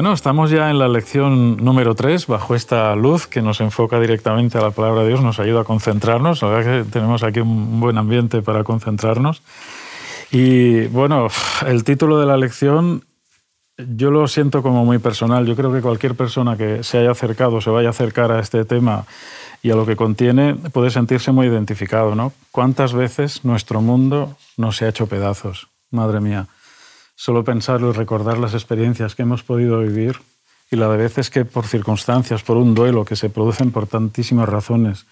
Bueno, estamos ya en la lección número 3, bajo esta luz que nos enfoca directamente a la palabra de Dios, nos ayuda a concentrarnos. La tenemos aquí un buen ambiente para concentrarnos. Y bueno, el título de la lección yo lo siento como muy personal. Yo creo que cualquier persona que se haya acercado, se vaya a acercar a este tema y a lo que contiene, puede sentirse muy identificado. ¿no? ¿Cuántas veces nuestro mundo no se ha hecho pedazos? Madre mía solo pensarlo y recordar las experiencias que hemos podido vivir y la de veces que por circunstancias, por un duelo que se producen por tantísimas razones,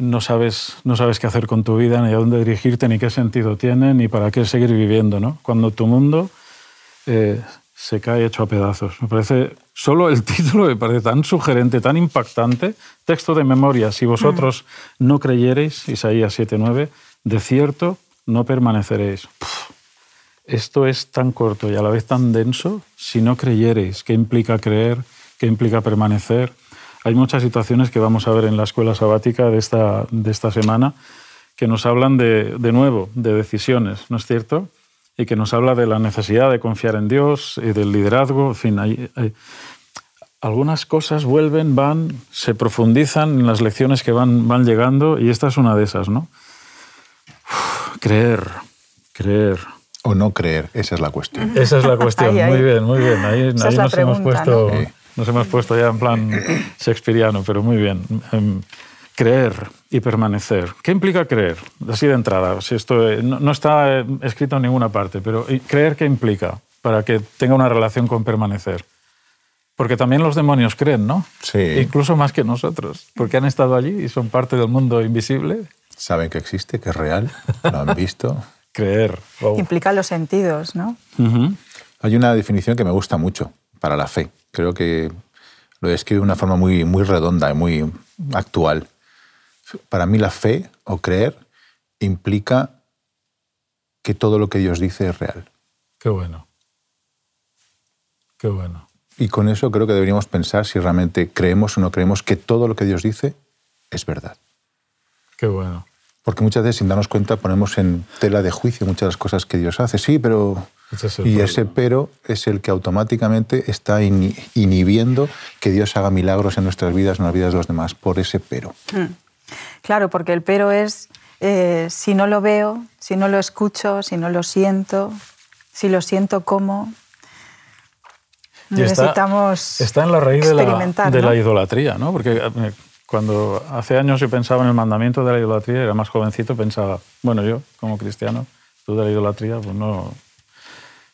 no sabes, no sabes qué hacer con tu vida, ni a dónde dirigirte, ni qué sentido tiene, ni para qué seguir viviendo. ¿no? Cuando tu mundo eh, se cae hecho a pedazos. Me parece, solo el título me parece tan sugerente, tan impactante. Texto de memoria, si vosotros mm. no creyereis, Isaías 7.9, de cierto no permaneceréis. Esto es tan corto y a la vez tan denso si no creyereis. ¿Qué implica creer? ¿Qué implica permanecer? Hay muchas situaciones que vamos a ver en la escuela sabática de esta, de esta semana que nos hablan de, de nuevo, de decisiones, ¿no es cierto? Y que nos habla de la necesidad de confiar en Dios y del liderazgo. En fin, hay, algunas cosas vuelven, van, se profundizan en las lecciones que van, van llegando y esta es una de esas, ¿no? creer, creer, o no creer, esa es la cuestión. Esa es la cuestión, muy bien, muy bien. Ahí, nos, hemos puesto, nos hemos puesto ya en plan shakespeariano, pero muy bien. Em, creer y permanecer. ¿Qué implica creer? Así de entrada, si esto eh, no, está eh, escrito en ninguna parte, pero creer qué implica para que tenga una relación con permanecer. Porque también los demonios creen, ¿no? Sí. Incluso más que nosotros, porque han estado allí y son parte del mundo invisible. Saben que existe, que es real, lo han visto. Creer. Implica los sentidos, ¿no? Hay una definición que me gusta mucho para la fe. Creo que lo describe de una forma muy, muy redonda y muy actual. Para mí la fe o creer implica que todo lo que Dios dice es real. Qué bueno. Qué bueno. Y con eso creo que deberíamos pensar si realmente creemos o no creemos que todo lo que Dios dice es verdad. Qué bueno. Porque muchas veces sin darnos cuenta ponemos en tela de juicio muchas de las cosas que Dios hace. Sí, pero... y ese pero es el que automáticamente está inhibiendo que Dios haga milagros en nuestras vidas, en las vidas de los demás, por ese pero. Hmm. Claro, porque el pero es eh, si no lo veo, si no lo escucho, si no lo siento, si lo siento como. Necesitamos está, en la raíz de la, de la idolatría, ¿no? Porque cuando hace años yo pensaba en el mandamiento de la idolatría, era más jovencito, pensaba, bueno, yo como cristiano, tú de la idolatría, pues no,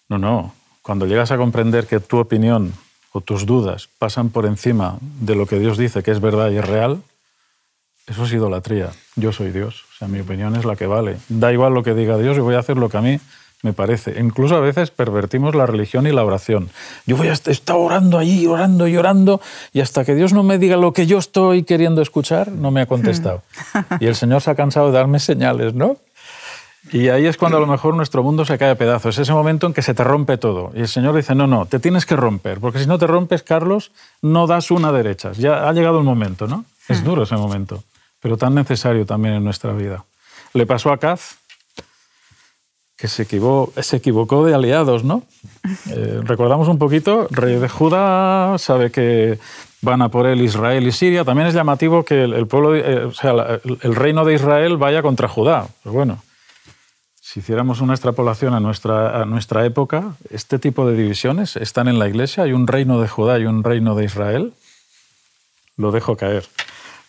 no, no. Cuando llegas a comprender que tu opinión o tus dudas pasan por encima de lo que Dios dice que es verdad y es real, eso es idolatría. Yo soy Dios, o sea, mi opinión es la que vale. Da igual lo que diga Dios, yo voy a hacer lo que a mí me parece. Incluso a veces pervertimos la religión y la oración. Yo voy a estar orando allí, orando y orando, y hasta que Dios no me diga lo que yo estoy queriendo escuchar, no me ha contestado. Y el Señor se ha cansado de darme señales, ¿no? Y ahí es cuando a lo mejor nuestro mundo se cae a pedazos. Es ese momento en que se te rompe todo. Y el Señor dice, no, no, te tienes que romper, porque si no te rompes, Carlos, no das una derecha. Ya ha llegado el momento, ¿no? Es duro ese momento, pero tan necesario también en nuestra vida. Le pasó a Kaz, que se equivocó, se equivocó de aliados, ¿no? Eh, recordamos un poquito, rey de Judá sabe que van a por él Israel y Siria. También es llamativo que el, pueblo, eh, o sea, el reino de Israel vaya contra Judá. Pero bueno, si hiciéramos una extrapolación a nuestra, a nuestra época, este tipo de divisiones están en la Iglesia. Hay un reino de Judá y un reino de Israel. Lo dejo caer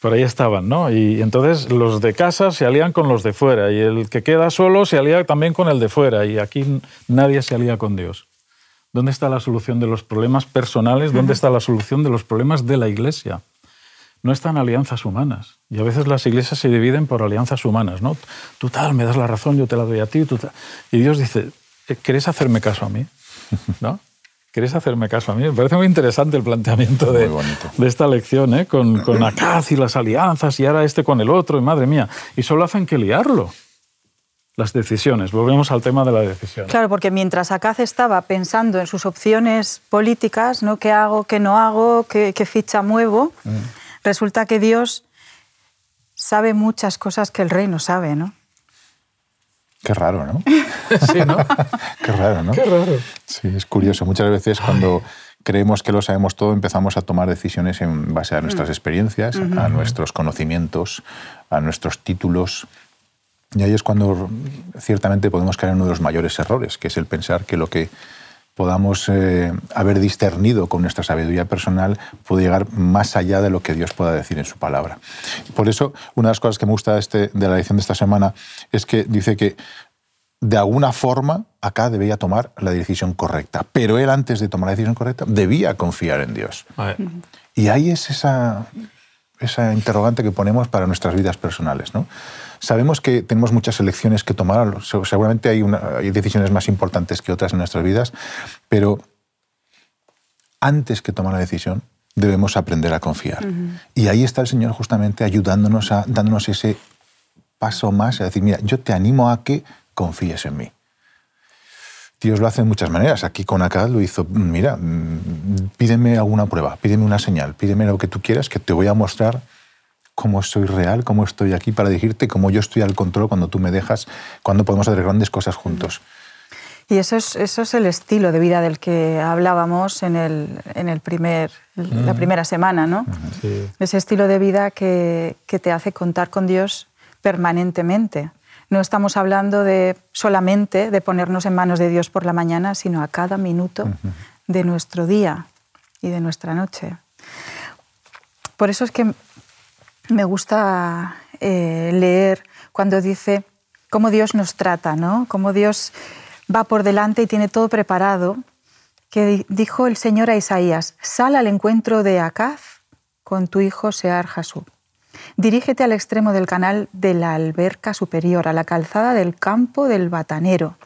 por ahí estaban, ¿no? Y entonces los de casa se alían con los de fuera y el que queda solo se alía también con el de fuera y aquí nadie se alía con Dios. ¿Dónde está la solución de los problemas personales? ¿Dónde está la solución de los problemas de la iglesia? No están alianzas humanas. Y a veces las iglesias se dividen por alianzas humanas, ¿no? Tú tal, me das la razón, yo te la doy a ti, tú tal. Y Dios dice, ¿querés hacerme caso a mí? ¿No? ¿Querés hacerme caso a mí? Me parece muy interesante el planteamiento de, de, esta lección, ¿eh? con, con Acaz y las alianzas y ahora este con el otro, y madre mía. Y solo hacen que liarlo. Las decisiones, volvemos al tema de la decisión. Claro, porque mientras Acaz estaba pensando en sus opciones políticas, ¿no? ¿Qué hago, qué no hago, qué, qué ficha muevo? Mm. Resulta que Dios sabe muchas cosas que el rey no sabe, ¿no? Qué raro, ¿no? sí, ¿no? Qué raro, ¿no? Qué raro. Sí, es curioso. Muchas veces cuando creemos que lo sabemos todo, empezamos a tomar decisiones en base a nuestras Mm. experiencias, a nuestros conocimientos, a nuestros títulos. Y ahí es cuando ciertamente podemos caer en uno de los mayores errores, que es el pensar que lo que podamos eh, haber discernido con nuestra sabiduría personal puede llegar más allá de lo que Dios pueda decir en su palabra. Por eso, una de las cosas que me gusta de, este, de la lección de esta semana es que dice que de alguna forma acá debía tomar la decisión correcta, pero él antes de tomar la decisión correcta debía confiar en Dios. Y ahí es esa, esa interrogante que ponemos para nuestras vidas personales. ¿no? Sabemos que tenemos muchas elecciones que tomar, se- seguramente hay, una- hay decisiones más importantes que otras en nuestras vidas, pero antes que tomar la decisión debemos aprender a confiar. Y ahí está el Señor justamente ayudándonos, a, dándonos ese paso más, a decir, mira, yo te animo a que confíes en mí. Dios lo hace de muchas maneras. Aquí con Acad lo hizo, mira, mm, pídeme alguna prueba, pídeme una señal, pídeme lo que tú quieras, que te voy a mostrar cómo soy real, cómo estoy aquí para dirigirte, cómo yo estoy al control cuando tú me dejas, cuando podemos hacer grandes cosas juntos. Y eso es, eso es el estilo de vida del que hablábamos en, el, en el primer, la primera semana, ¿no? sí. Ese estilo de vida que, que te hace contar con Dios permanentemente. No estamos hablando de solamente de ponernos en manos de Dios por la mañana, sino a cada minuto de nuestro día y de nuestra noche. Por eso es que me gusta eh, leer cuando dice cómo Dios nos trata, ¿no? Cómo Dios va por delante y tiene todo preparado. Que di- dijo el Señor a Isaías: Sal al encuentro de Acaz con tu hijo Sear Jasub. Dirígete al extremo del canal de la alberca superior, a la calzada del campo del batanero,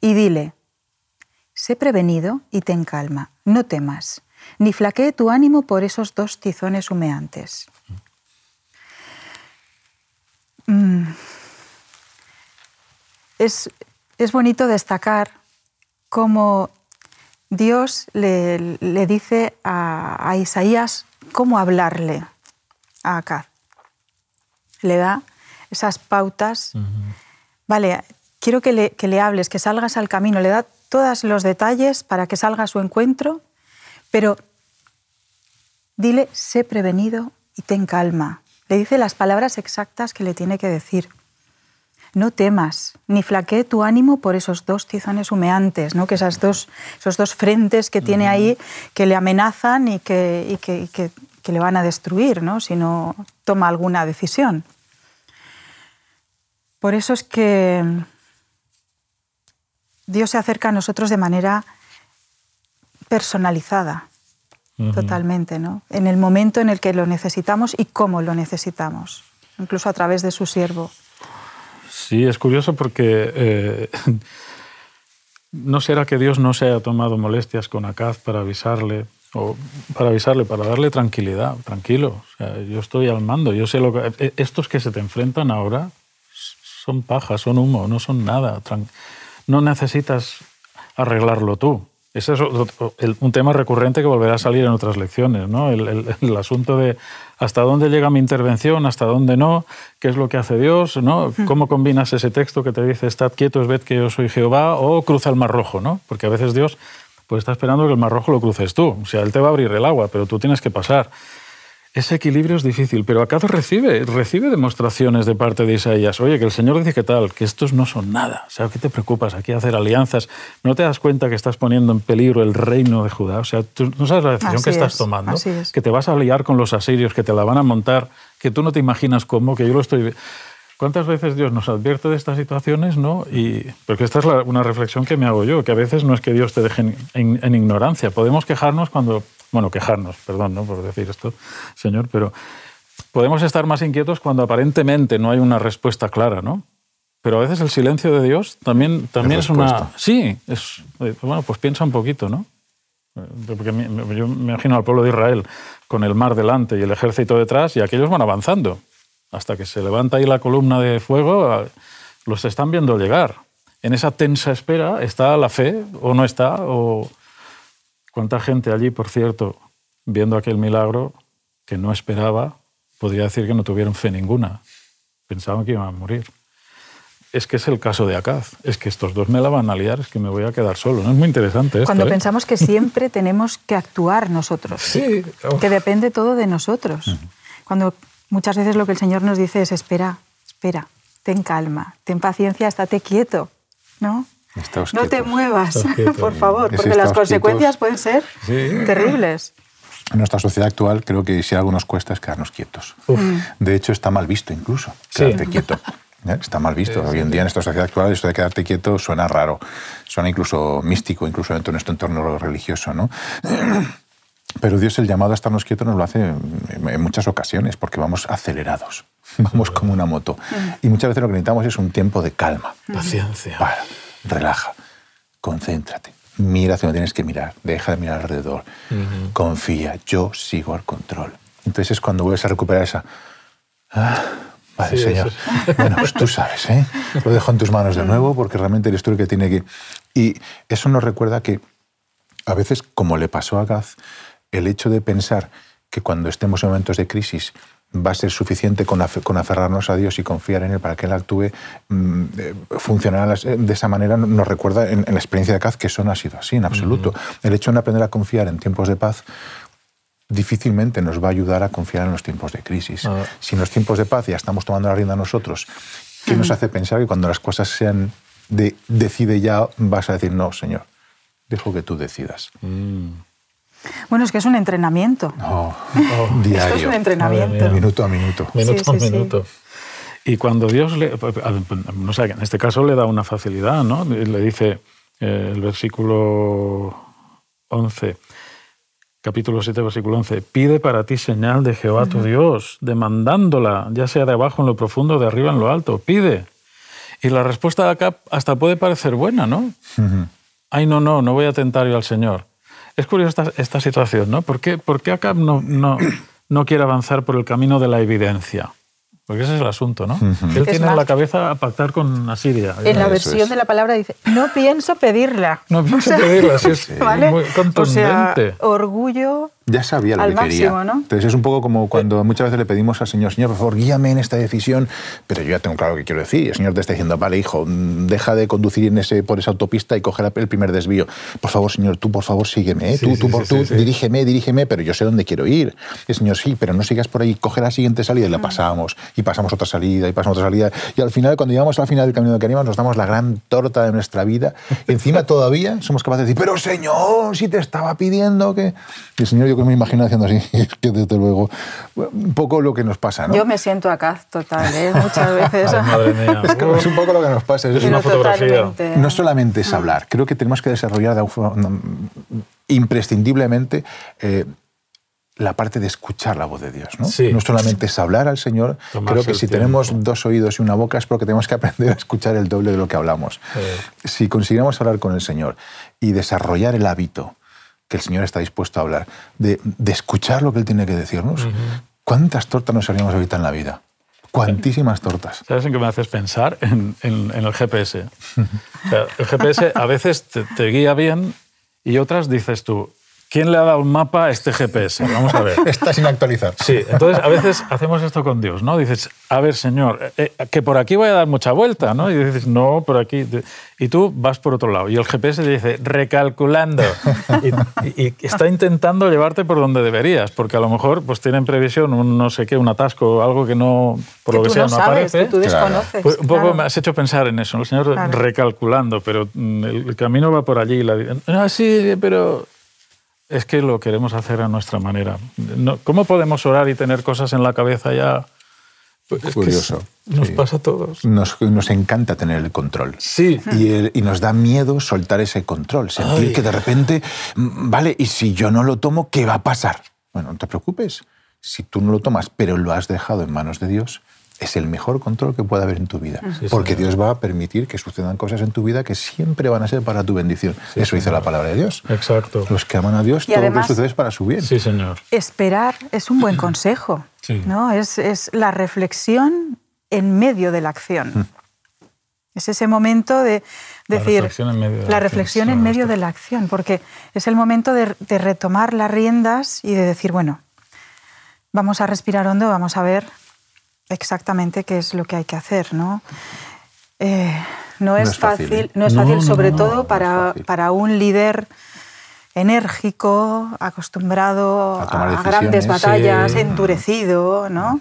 y dile: Sé prevenido y ten calma, no temas, ni flaquee tu ánimo por esos dos tizones humeantes. Mm. Es, es bonito destacar cómo Dios le, le dice a, a Isaías cómo hablarle a Acaz. Le da esas pautas. Vale, quiero que le, que le hables, que salgas al camino. Le da todos los detalles para que salga a su encuentro, pero dile, sé prevenido y ten calma. Le dice las palabras exactas que le tiene que decir. No temas, ni flaquee tu ánimo por esos dos tizones humeantes, ¿no? que esas dos, esos dos frentes que tiene ahí que le amenazan y que, y que, y que- que le van a destruir ¿no? si no toma alguna decisión. Por eso es que Dios se acerca a nosotros de manera personalizada, totalmente, ¿no? En el momento en el que lo necesitamos y cómo lo necesitamos, incluso a través de su siervo. Sí, es curioso porque eh, no será que Dios no se haya tomado molestias con Acaz para avisarle o para avisarle, para darle tranquilidad, tranquilo. O sea, yo estoy al mando, yo sé lo que eh, estos que se te enfrentan ahora son paja, son humo, no son nada. No necesitas arreglarlo tú. Ese es otro- el- un tema recurrente que volverá a salir en otras lecciones, ¿no? El, el- el asunto de hasta dónde llega mi intervención, hasta dónde no, qué es lo que hace Dios, ¿no? ¿Cómo combinas ese texto que te dice estad quietos, ved que yo soy Jehová o cruza el mar rojo, ¿no? Porque a veces Dios pues está esperando que el mar rojo lo cruces tú. O sea, Él te va a abrir el agua, pero tú tienes que pasar. Ese equilibrio es difícil, pero Acaz recibe, recibe demostraciones de parte de Isaías. Oye, que el Señor dice que tal, que estos no son nada. O sea, ¿qué te preocupas aquí hacer alianzas? ¿No te das cuenta que estás poniendo en peligro el reino de Judá? O sea, tú no sabes la decisión Así que estás es, tomando, es. que te vas a liar con los asirios, que te la van a montar, que tú no te imaginas cómo, que yo lo estoy... ¿Cuántas veces Dios nos advierte de estas situaciones? ¿no? Y, porque esta es la- una reflexión que me hago yo, que a veces no es que Dios te deje en, en- en ignorancia. Podemos quejarnos cuando, bueno, quejarnos, perdón ¿no? por decir esto, Señor, pero podemos estar más inquietos cuando aparentemente no hay una respuesta clara, ¿no? Pero a veces el silencio de Dios también, también es, una... Sí, es, eh, bueno, pues piensa un poquito, ¿no? Eh, Porque yo me imagino al pueblo de Israel con el mar delante y el ejército detrás y aquellos van avanzando. Hasta que se levanta ahí la columna de fuego, los están viendo llegar. En esa tensa espera está la fe o no está. O... ¿Cuánta gente allí, por cierto, viendo aquel milagro que no esperaba, podría decir que no tuvieron fe ninguna? Pensaban que iban a morir. es que es el caso de Acaz. Es que estos dos me la van a liar, es que me voy a quedar solo. ¿no? Es muy interesante esto. Cuando ¿eh? pensamos que siempre tenemos que actuar nosotros. Sí. Que depende todo de nosotros. Cuando muchas veces lo que el Señor nos dice es espera, espera, ten calma, ten paciencia, estate quieto, ¿no? no te muevas, por favor, porque las consecuencias pueden ser terribles. En nuestra sociedad actual creo que si algo nos cuesta es quedarnos quietos. De hecho, está mal visto incluso, quedarte quieto. ¿eh? Está mal visto. Hoy en día en esta sociedad actual esto de quedarte quieto suena raro, suena incluso místico, incluso dentro de nuestro entorno religioso. ¿no? Pero Dios el llamado a estarnos quietos nos lo hace en muchas ocasiones porque vamos acelerados, vamos como una moto. Y muchas veces lo que necesitamos es un tiempo de calma. Paciencia. Para, relaja, concéntrate, mira hacia donde tienes que mirar, deja de mirar alrededor, confía, yo sigo al control. Entonces es cuando vuelves a recuperar esa... Ah, vale, Señor. Bueno, pues tú sabes, ¿eh? Lo dejo en tus manos de nuevo porque realmente eres tú el que tiene que... Y eso nos recuerda que a veces, como le pasó a Gaz, el hecho de pensar que cuando estemos en momentos de crisis va a ser suficiente con, aferrarnos a Dios y confiar en Él para que Él actúe, mm, eh, funcionará de esa manera. Nos recuerda en, la experiencia de Caz que eso no ha sido así, en absoluto. El hecho de aprender a confiar en tiempos de paz difícilmente nos va a ayudar a confiar en los tiempos de crisis. Ah. Si en los tiempos de paz ya estamos tomando la rienda nosotros, ¿qué nos hace pensar que cuando las cosas sean de decide ya, vas a decir, no, Señor, dejo que tú decidas? Mm. Bueno, es que es un entrenamiento. Oh, diario. Esto es un entrenamiento. Minuto a minuto. Minuto a minuto. Y cuando Dios, le, no sé, en este caso le da una facilidad, ¿no? Le dice eh, el versículo 11, capítulo 7, versículo 11, pide para ti señal de Jehová tu Dios, demandándola, ya sea de abajo en lo profundo, de arriba en lo alto, pide. Y la respuesta de acá hasta puede parecer buena, ¿no? Ay, no, no, no voy a tentar yo al Señor. Es curiosa esta, esta, situación, ¿no? ¿Por qué, por qué Acab no, no, no quiere avanzar por el camino de la evidencia? Porque ese es el asunto, ¿no? Él tiene en la cabeza a pactar con Asiria. En la versión de la palabra dice, no pienso pedirla. No pienso pedirla, sí, es muy contundente. O sea, orgullo ya sabía lo que quería. Entonces es un poco como cuando muchas veces le pedimos al Señor, Señor, por favor, guíame en esta decisión, pero yo ya tengo claro lo que quiero decir. El Señor te está diciendo, vale, hijo, deja de conducir en ese, por esa autopista y coge el primer desvío. Por favor, Señor, tú, por favor, sígueme. ¿eh? tú, tú, por, tú, dirígeme, dirígeme, pero yo sé dónde quiero ir. Y el Señor, sí, pero no sigas por ahí, coge la siguiente salida y la mm. pasamos, y pasamos otra salida, y pasamos otra salida. Y al final, cuando llegamos al final del camino que queríamos, nos damos la gran torta de nuestra vida. encima todavía somos capaces de decir, pero Señor, si te estaba pidiendo que... Y el Señor, yo que me imagino haciendo así, que desde luego, un poco lo que nos pasa. ¿no? Yo me siento acá total, ¿eh? muchas veces. madre mía. Es, un poco lo que nos pasa. Es una fotografía. No solamente es hablar, creo que tenemos que desarrollar imprescindiblemente eh, la parte de escuchar la voz de Dios. ¿no? no solamente es hablar al Señor, creo que si tenemos dos oídos y una boca es porque tenemos que aprender a escuchar el doble de lo que hablamos. Si conseguimos hablar con el Señor y desarrollar el hábito que el Señor está dispuesto a hablar, de, escuchar lo que Él tiene que decirnos. ¿Cuántas tortas nos haríamos ahorita en la vida? Cuantísimas tortas. ¿Sabes en qué me haces pensar? En, el GPS. el GPS a veces te, guía bien y otras dices tú, ¿Quién le ha dado un mapa a este GPS? Vamos a ver. Está sin actualizar. Sí, entonces a veces hacemos esto con Dios, ¿no? Dices, a ver, Señor, eh, eh, que por aquí voy a dar mucha vuelta, ¿no? Y dices, no, por aquí. Y tú vas por otro lado. Y el GPS te dice, recalculando. Y, está intentando llevarte por donde deberías, porque a lo mejor pues tienen previsión un no sé qué, un atasco, algo que no, por lo que sea, no, sabes, aparece. Que tú desconoces. Pues un poco me has hecho pensar en eso, el Señor recalculando, pero mm, el, camino va por allí. La, ah, sí, pero es que lo queremos hacer a nuestra manera. ¿Cómo podemos orar y tener cosas en la cabeza ya? Pues Curioso. nos pasa a todos. Nos, nos, encanta tener el control. Sí. Y, y, nos da miedo soltar ese control, sentir que de repente, mm, vale, y si yo no lo tomo, ¿qué va a pasar? Bueno, no te preocupes. Si tú no lo tomas, pero lo has dejado en manos de Dios, es el mejor control que puede haber en tu vida. porque Dios va a permitir que sucedan cosas en tu vida que siempre van a ser para tu bendición. Eso dice la palabra de Dios. Exacto. Los que aman a Dios, todo lo que sucede es para su bien. Sí, Señor. Esperar es un buen consejo. ¿no? Es, es, la reflexión en medio de la acción. Mm. Es ese momento de decir... La reflexión en medio de la, reflexión en medio de la acción, porque es el momento de, de retomar las riendas y de decir, bueno, vamos a respirar hondo, vamos a ver exactamente qué es lo que hay que hacer, ¿no? eh, no, es fácil, no es fácil, sobre todo para, para un líder enérgico, acostumbrado a, grandes batallas, endurecido, ¿no?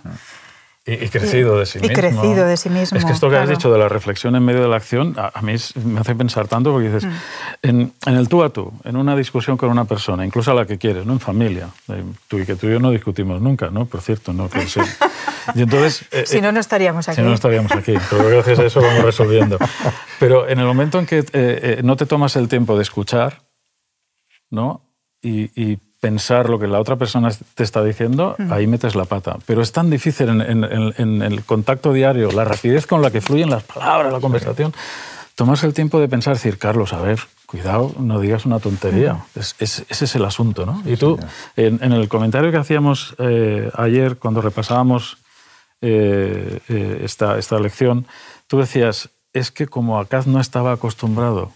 Y, crecido de sí mismo. Y crecido de sí mismo. Es que esto que has dicho de la reflexión en medio de la acción, a, mí me hace pensar tanto porque dices, mm. en, el tú a tú, en una discusión con una persona, incluso a la que quieres, ¿no? en familia, eh, tú y que tú y yo no discutimos nunca, ¿no? Por cierto, ¿no? Que sí. Y entonces, eh, si no, no estaríamos aquí. Si no, no estaríamos aquí. Pero gracias a eso vamos resolviendo. Pero en el momento en que eh, no te tomas el tiempo de escuchar, ¿no? Y, y pensar lo que la otra persona te está diciendo, ahí metes la pata. Pero es tan difícil en, el contacto diario, la rapidez con la que fluyen las palabras, la conversación, tomarse el tiempo de pensar, decir, Carlos, a ver, cuidado, no digas una tontería. ese es el asunto, ¿no? y tú, en, el comentario que hacíamos eh, ayer, cuando repasábamos eh, eh, esta, esta lección, tú decías, es que como Acaz no estaba acostumbrado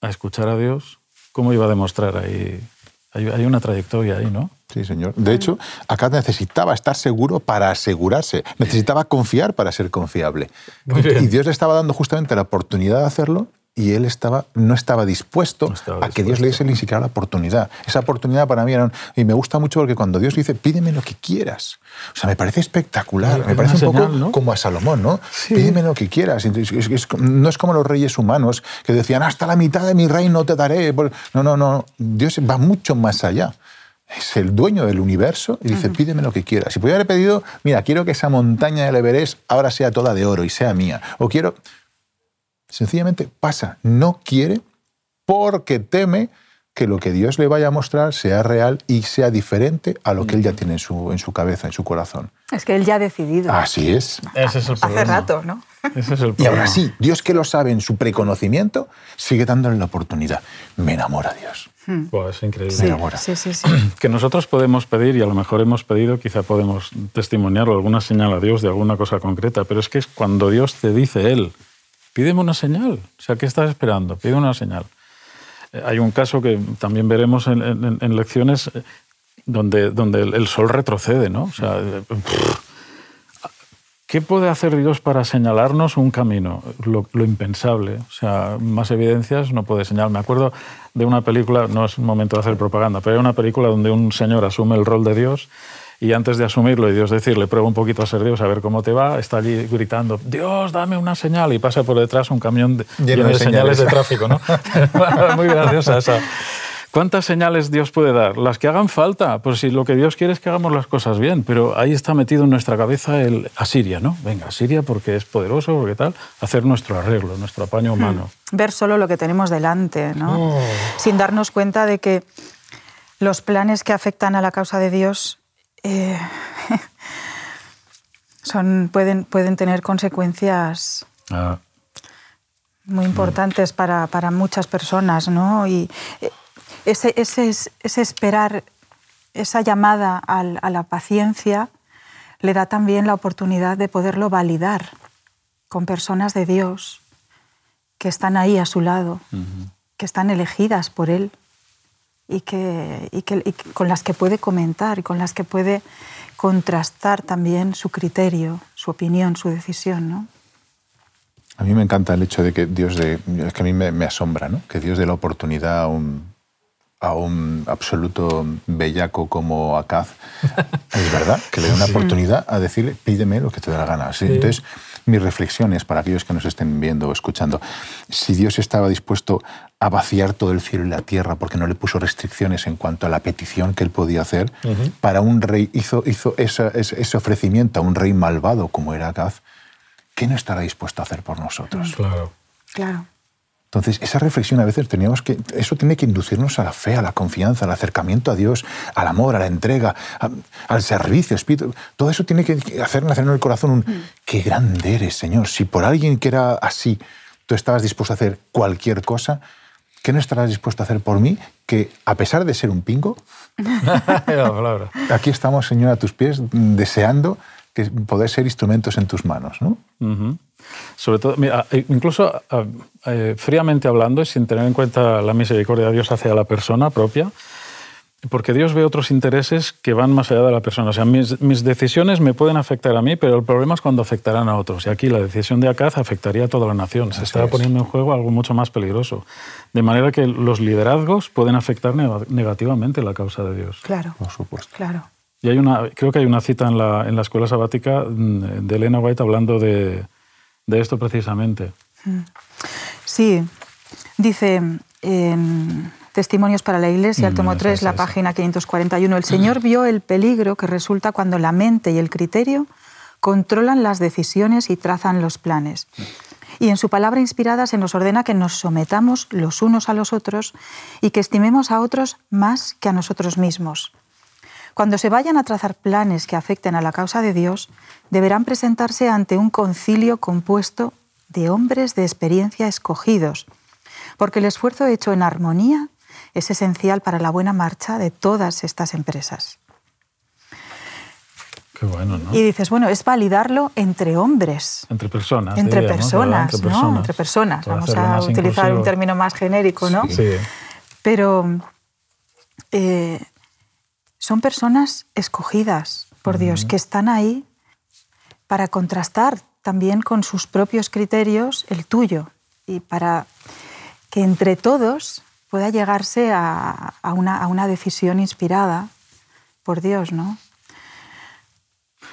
a escuchar a Dios, ¿cómo iba a demostrar ahí hay, una trayectoria ahí, ¿no? Sí, señor. De hecho, acá necesitaba estar seguro para asegurarse, necesitaba confiar para ser confiable. Y Dios le estaba dando justamente la oportunidad de hacerlo y él estaba, no estaba dispuesto a que Dios le diese ni siquiera la oportunidad. Esa oportunidad para mí era... y me gusta mucho porque cuando Dios dice, pídeme lo que quieras. O sea, me parece espectacular. me parece un poco como a Salomón, ¿no? Pídeme lo que quieras. no es como los reyes humanos que decían, hasta la mitad de mi reino te daré. No, no, no. Dios va mucho más allá es el dueño del universo y dice, pídeme lo que quieras. Si pudiera haber pedido, mira, quiero que esa montaña del Everest ahora sea toda de oro y sea mía. O quiero... Sencillamente pasa, no quiere porque teme que lo que Dios le vaya a mostrar sea real y sea diferente a lo que él ya tiene en su, en su cabeza, en su corazón. Es que él ya ha decidido. Así es. Ese es el problema. Hace rato, ¿no? Ese es el y ahora sí, Dios que lo sabe en su preconocimiento, sigue dándole la oportunidad. Me enamora Dios. Hmm. es increíble. Me enamora. Sí, sí, sí. Que nosotros podemos pedir, y a lo mejor hemos pedido, quizá podemos testimoniarlo, alguna señal a Dios de alguna cosa concreta, pero es que es cuando Dios te dice Él, pídeme una señal. O sea, ¿qué estás esperando? Pide una señal. Eh, hay un caso que también veremos en, lecciones eh, donde, donde el, sol retrocede, ¿no? O sea, eh, ¿qué puede hacer Dios para señalarnos un camino? Lo, impensable. O sea, más evidencias no puede señalar. Me acuerdo de una película, no es un momento de hacer propaganda, pero hay una película donde un señor asume el rol de Dios y antes de asumirlo y Dios decirle, prueba un poquito a ser Dios, a ver cómo te va, está allí gritando, Dios, dame una señal, y pasa por detrás un camión lleno, de, señales. de tráfico. ¿no? Muy graciosa esa. ¿Cuántas señales Dios puede dar? Las que hagan falta, pues si lo que Dios quiere es que hagamos las cosas bien, pero ahí está metido en nuestra cabeza el Asiria, ¿no? Venga, Asiria porque es poderoso, porque tal, hacer nuestro arreglo, nuestro apaño humano. Hmm. Ver solo lo que tenemos delante, ¿no? Oh. Sin darnos cuenta de que los planes que afectan a la causa de Dios eh, son, pueden, pueden tener consecuencias ah. muy importantes para, para, muchas personas, ¿no? Y eh, ese, ese, ese esperar, esa llamada a la paciencia, le da también la oportunidad de poderlo validar con personas de Dios que están ahí a su lado, que están elegidas por Él y, que, y, que, con las que puede comentar y con las que puede contrastar también su criterio, su opinión, su decisión. ¿no? A mí me encanta el hecho de que Dios de, es que a mí me, asombra, ¿no? que Dios dé la oportunidad a un, a un absoluto bellaco como Acaz. es verdad, que le dé una oportunidad a decirle, pídeme lo que te dé la gana. ¿sí? Entonces, mis reflexiones para aquellos que nos estén viendo o escuchando. Si Dios estaba dispuesto a vaciar todo el cielo y la tierra porque no le puso restricciones en cuanto a la petición que él podía hacer, para un rey hizo, hizo ese, ofrecimiento a un rey malvado como era Agaz, ¿qué no estará dispuesto a hacer por nosotros? Claro. Claro. Entonces, esa reflexión a veces teníamos que, eso tiene que inducirnos a la fe, a la confianza, al acercamiento a Dios, al amor, a la entrega, al servicio, espíritu. Todo eso tiene que hacer nacer en el corazón un, mm. qué grande eres, Señor. Si por alguien que era así, tú estabas dispuesto a hacer cualquier cosa, ¿qué no estarás dispuesto a hacer por mí? Que a pesar de ser un pingo, aquí estamos, Señor, a tus pies, deseando que poder ser instrumentos en tus manos, ¿no? Sobre todo, e, incluso eh, fríamente hablando y sin tener en cuenta la misericordia de Dios hacia la persona propia, porque Dios ve otros intereses que van más allá de la persona. O sea, mis, mis, decisiones me pueden afectar a mí, pero el problema es cuando afectarán a otros. Y aquí la decisión de Acaz afectaría a toda la nación. Se está poniendo en juego algo mucho más peligroso. De manera que los liderazgos pueden afectar negativamente la causa de Dios. Claro. Por supuesto. Claro. Y hay una, creo que hay una cita en la, en la escuela sabática mm, de Elena White hablando de, de esto precisamente. Mm. Sí, dice en Testimonios para la Iglesia, el mm, tomo 3, la página 541, el Señor vio el peligro que resulta cuando la mente y el criterio controlan las decisiones y trazan los planes. Y en su palabra inspirada se nos ordena que nos sometamos los unos a los otros y que estimemos a otros más que a nosotros mismos. Cuando se vayan a trazar planes que afecten a la causa de Dios, deberán presentarse ante un concilio compuesto de hombres de experiencia escogidos, porque el esfuerzo hecho en armonía es esencial para la buena marcha de todas estas empresas. Qué bueno, ¿no? Y dices, bueno, es validarlo entre hombres. Entre personas. Entre personas, entre personas, ¿no? Entre personas. Vamos a utilizar un término más genérico, ¿no? Sí. Pero eh, son personas escogidas por Dios, que están ahí para contrastar también con sus propios criterios el tuyo y para que entre todos pueda llegarse a, una, decisión inspirada por Dios, ¿no?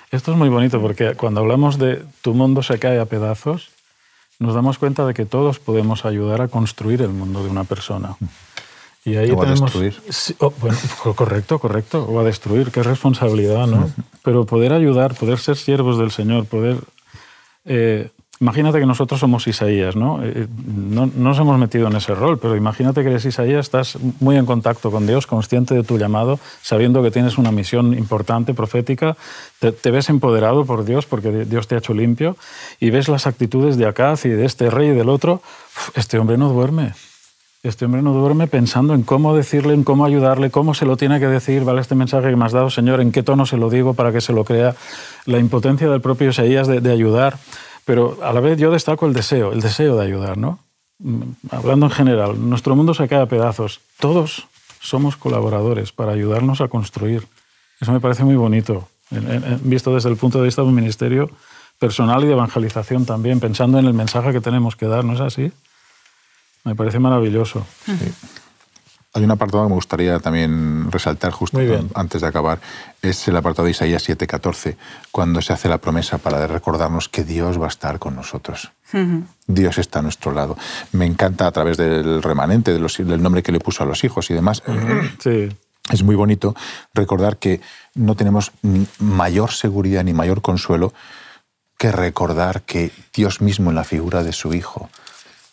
Esto es muy bonito porque cuando hablamos de tu mundo se cae a pedazos, nos damos cuenta de que todos podemos ayudar a construir el mundo de una persona. Y ahí o a destruir. Oh, correcto, correcto. O a destruir, qué responsabilidad, ¿no? Pero poder ayudar, poder ser siervos del Señor, poder... Eh, imagínate que nosotros somos Isaías, ¿no? Eh, ¿no? ¿no? nos hemos metido en ese rol, pero imagínate que eres Isaías, estás muy en contacto con Dios, consciente de tu llamado, sabiendo que tienes una misión importante, profética, te, te ves empoderado por Dios porque Dios te ha hecho limpio y ves las actitudes de Acaz y de este rey y del otro. Este hombre no duerme este hombre no duerme pensando en cómo decirle, en cómo ayudarle, cómo se lo tiene que decir, ¿vale? Este mensaje que me has dado, Señor, en qué tono se lo digo para que se lo crea, la impotencia del propio Isaías de, ayudar, pero a la vez yo destaco el deseo, el deseo de ayudar, ¿no? Mm, hablando en general, nuestro mundo se cae a pedazos, todos somos colaboradores para ayudarnos a construir. Eso me parece muy bonito, visto desde el punto de vista de un ministerio personal y de evangelización también, pensando en el mensaje que tenemos que dar, ¿no es así? Me parece maravilloso. Hay un apartado que me gustaría también resaltar justo antes de acabar. Es el apartado de Isaías 7:14, cuando se hace la promesa para recordarnos que Dios va a estar con nosotros. Dios está a nuestro lado. Me encanta a través del remanente, del nombre que le puso a los hijos y demás. Sí. Es muy bonito recordar que no tenemos mayor seguridad ni mayor consuelo que recordar que Dios mismo en la figura de su Hijo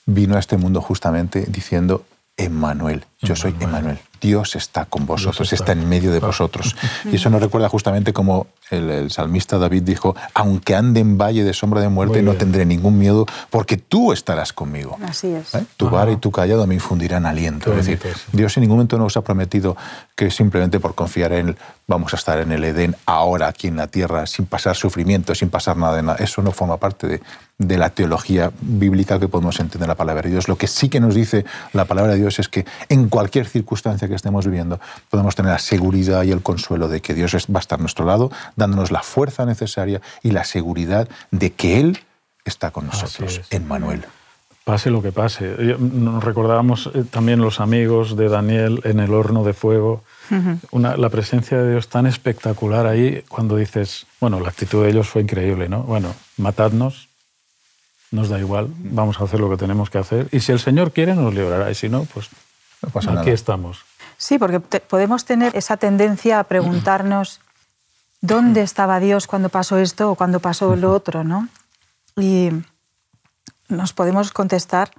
vino a este mundo justamente diciendo, Emmanuel, yo soy Emmanuel. Dios está con vosotros, está. en medio de vosotros. Y eso nos recuerda justamente como el, salmista David dijo, aunque ande en valle de sombra de muerte, no tendré ningún miedo porque tú estarás conmigo. Así es. ¿Eh? Tu vara y tu callado me infundirán aliento. es decir, Dios en ningún momento nos ha prometido que simplemente por confiar en Él vamos a estar en el Edén ahora, aquí en la tierra, sin pasar sufrimiento, sin pasar nada de nada. Eso no forma parte de, de la teología bíblica que podemos entender la palabra de Dios. Lo que sí que nos dice la palabra de Dios es que en cualquier circunstancia que estemos viviendo podemos tener la seguridad y el consuelo de que Dios va a estar a nuestro lado, dándonos la fuerza necesaria y la seguridad de que Él está con nosotros, en Manuel. Pase lo que pase. Nos recordábamos eh, también los amigos de Daniel en el horno de fuego. Una, la presencia de Dios tan espectacular ahí cuando dices, bueno, la actitud de ellos fue increíble, ¿no? Bueno, matadnos, nos da igual, vamos a hacer lo que tenemos que hacer. Y si el Señor quiere, nos librará. Y si no, pues aquí estamos. Sí, porque podemos tener esa tendencia a preguntarnos dónde estaba Dios cuando pasó esto o cuando pasó lo otro, ¿no? Y nos podemos contestar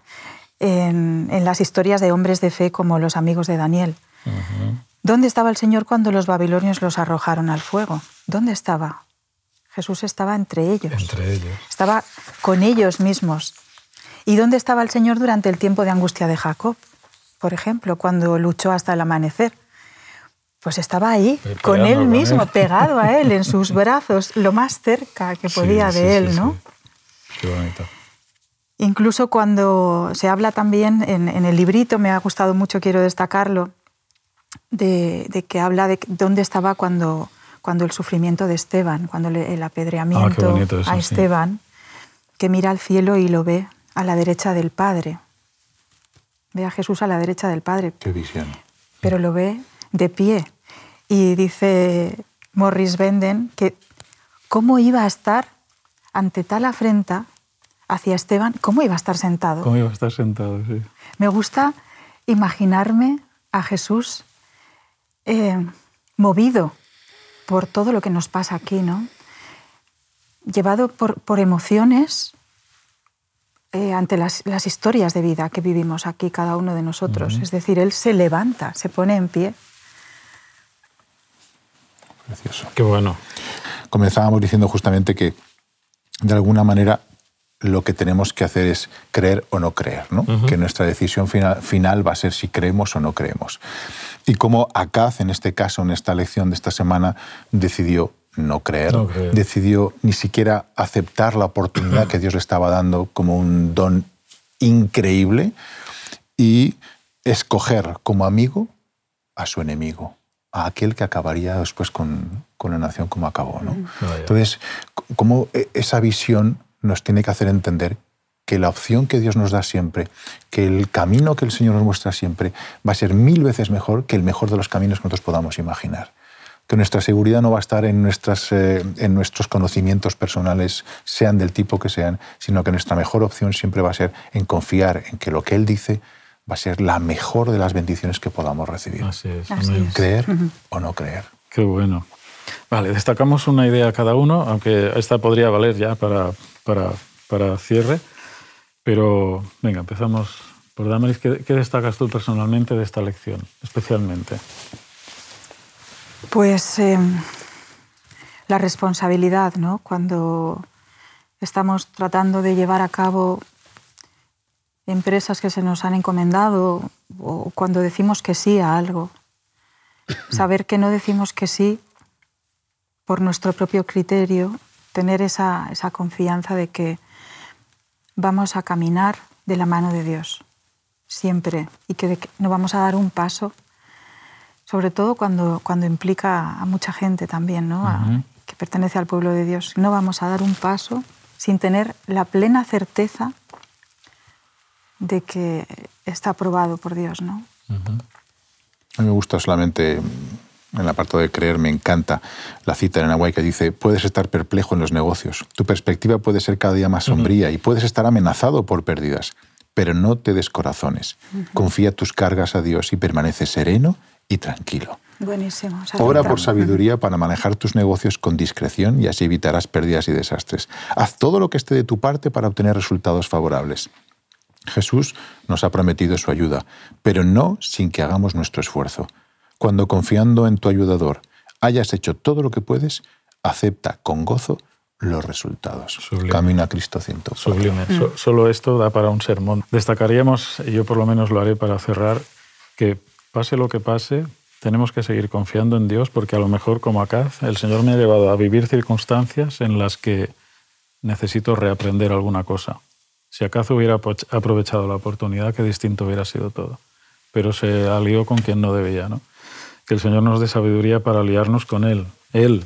en, las historias de hombres de fe como los amigos de Daniel. ¿Dónde estaba el Señor cuando los babilonios los arrojaron al fuego? ¿Dónde estaba? Jesús estaba entre ellos. Entre ellos. Estaba con ellos mismos. ¿Y dónde estaba el Señor durante el tiempo de angustia de Jacob? Por ejemplo, cuando luchó hasta el amanecer. Pues estaba ahí, con él mismo, pegado a él, en sus brazos, lo más cerca que podía de él, ¿no? Qué bonito. Incluso cuando se habla también en, en, el librito, me ha gustado mucho, quiero destacarlo, de, que habla de dónde estaba cuando, cuando el sufrimiento de Esteban, cuando el apedreamiento ah, a Esteban, que mira al cielo y lo ve a la derecha del Padre. Ve a Jesús a la derecha del Padre. Qué visión. Pero lo ve de pie. Y dice Morris Benden que cómo iba a estar ante tal afrenta hacia Esteban, cómo iba a estar sentado. Cómo iba a estar sentado, sí. Me gusta imaginarme a Jesús eh, movido por todo lo que nos pasa aquí, ¿no? Llevado por, emociones eh, ante las, historias de vida que vivimos aquí cada uno de nosotros. Es decir, Él se levanta, se pone en pie. Precioso. Qué bueno. Comenzábamos diciendo justamente que, de alguna manera, lo que tenemos que hacer es creer o no creer, ¿no? que nuestra decisión final, final, va a ser si creemos o no creemos. Y como Acaz, en este caso, en esta lección de esta semana, decidió no creer, decidió ni siquiera aceptar la oportunidad que Dios le estaba dando como un don increíble y escoger como amigo a su enemigo, a aquel que acabaría después con, con la nación como acabó. ¿no? Entonces, como e, esa visión nos tiene que hacer entender que la opción que Dios nos da siempre, que el camino que el Señor nos muestra siempre, va a ser mil veces mejor que el mejor de los caminos que nosotros podamos imaginar. Que nuestra seguridad no va a estar en, nuestras, eh, en nuestros conocimientos personales, sean del tipo que sean, sino que nuestra mejor opción siempre va a ser en confiar en que lo que Él dice va a ser la mejor de las bendiciones que podamos recibir. Así es. Creer o no creer. Qué bueno. Vale, destacamos una idea cada uno, aunque esta podría valer ya para para, para cierre. Pero venga, empezamos por Damaris. ¿Qué, ¿Qué, destacas tú personalmente de esta lección, especialmente? Pues eh, la responsabilidad, ¿no? Cuando estamos tratando de llevar a cabo empresas que se nos han encomendado o cuando decimos que sí a algo. Saber que no decimos que sí por nuestro propio criterio, tener esa, esa confianza de que vamos a caminar de la mano de Dios, siempre, y que, no vamos a dar un paso, sobre todo cuando, cuando implica a mucha gente también, ¿no? que pertenece al pueblo de Dios. No vamos a dar un paso sin tener la plena certeza de que está aprobado por Dios. ¿no? A mí me gusta solamente en el apartado de creer me encanta la cita en Hawaii que dice, puedes estar perplejo en los negocios, tu perspectiva puede ser cada día más sombría y puedes estar amenazado por pérdidas, pero no te descorazones. Confía tus cargas a Dios y permanece sereno y tranquilo. Buenísimo. Ora por sabiduría para manejar tus negocios con discreción y así evitarás pérdidas y desastres. Haz todo lo que esté de tu parte para obtener resultados favorables. Jesús nos ha prometido su ayuda, pero no sin que hagamos nuestro esfuerzo. Cuando confiando en tu ayudador hayas hecho todo lo que puedes, acepta con gozo los resultados. Camina a Cristo ciento. Sublime. solo esto da para un sermón. Destacaríamos, y yo por lo menos lo haré para cerrar, que pase lo que pase, tenemos que seguir confiando en Dios porque a lo mejor como acá el Señor me ha llevado a vivir circunstancias en las que necesito reaprender alguna cosa. Si acaso hubiera aprovechado la oportunidad, qué distinto hubiera sido todo. Pero se alió con quien no debía, ¿no? que el Señor nos dé sabiduría para aliarnos con Él, Él.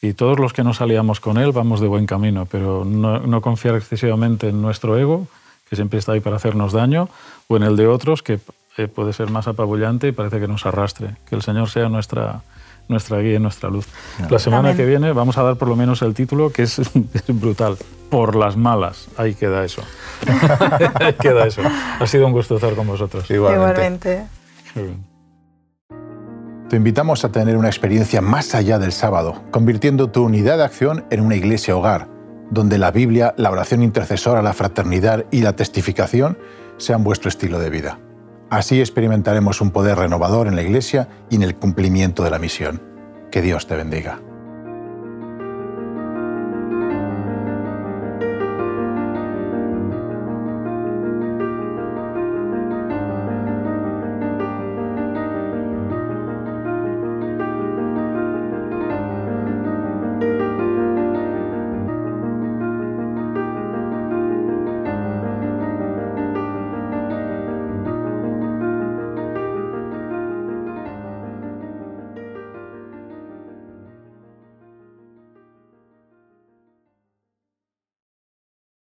Y todos los que nos aliamos con Él vamos de buen camino, pero no, confiar excesivamente en nuestro ego, que siempre está ahí para hacernos daño, o en el de otros, que eh, puede ser más apabullante y parece que nos arrastre. Que el Señor sea nuestra, nuestra guía y nuestra luz. La semana que viene vamos a dar por lo menos el título, que es, brutal. Por las malas. Ahí queda eso. ahí queda eso. Ha sido un gusto estar con vosotros. Igualmente. Te invitamos a tener una experiencia más allá del sábado, convirtiendo tu unidad de acción en una iglesia hogar, donde la Biblia, la oración intercesora, la fraternidad y la testificación sean vuestro estilo de vida. Así experimentaremos un poder renovador en la iglesia y en el cumplimiento de la misión. Que Dios te bendiga.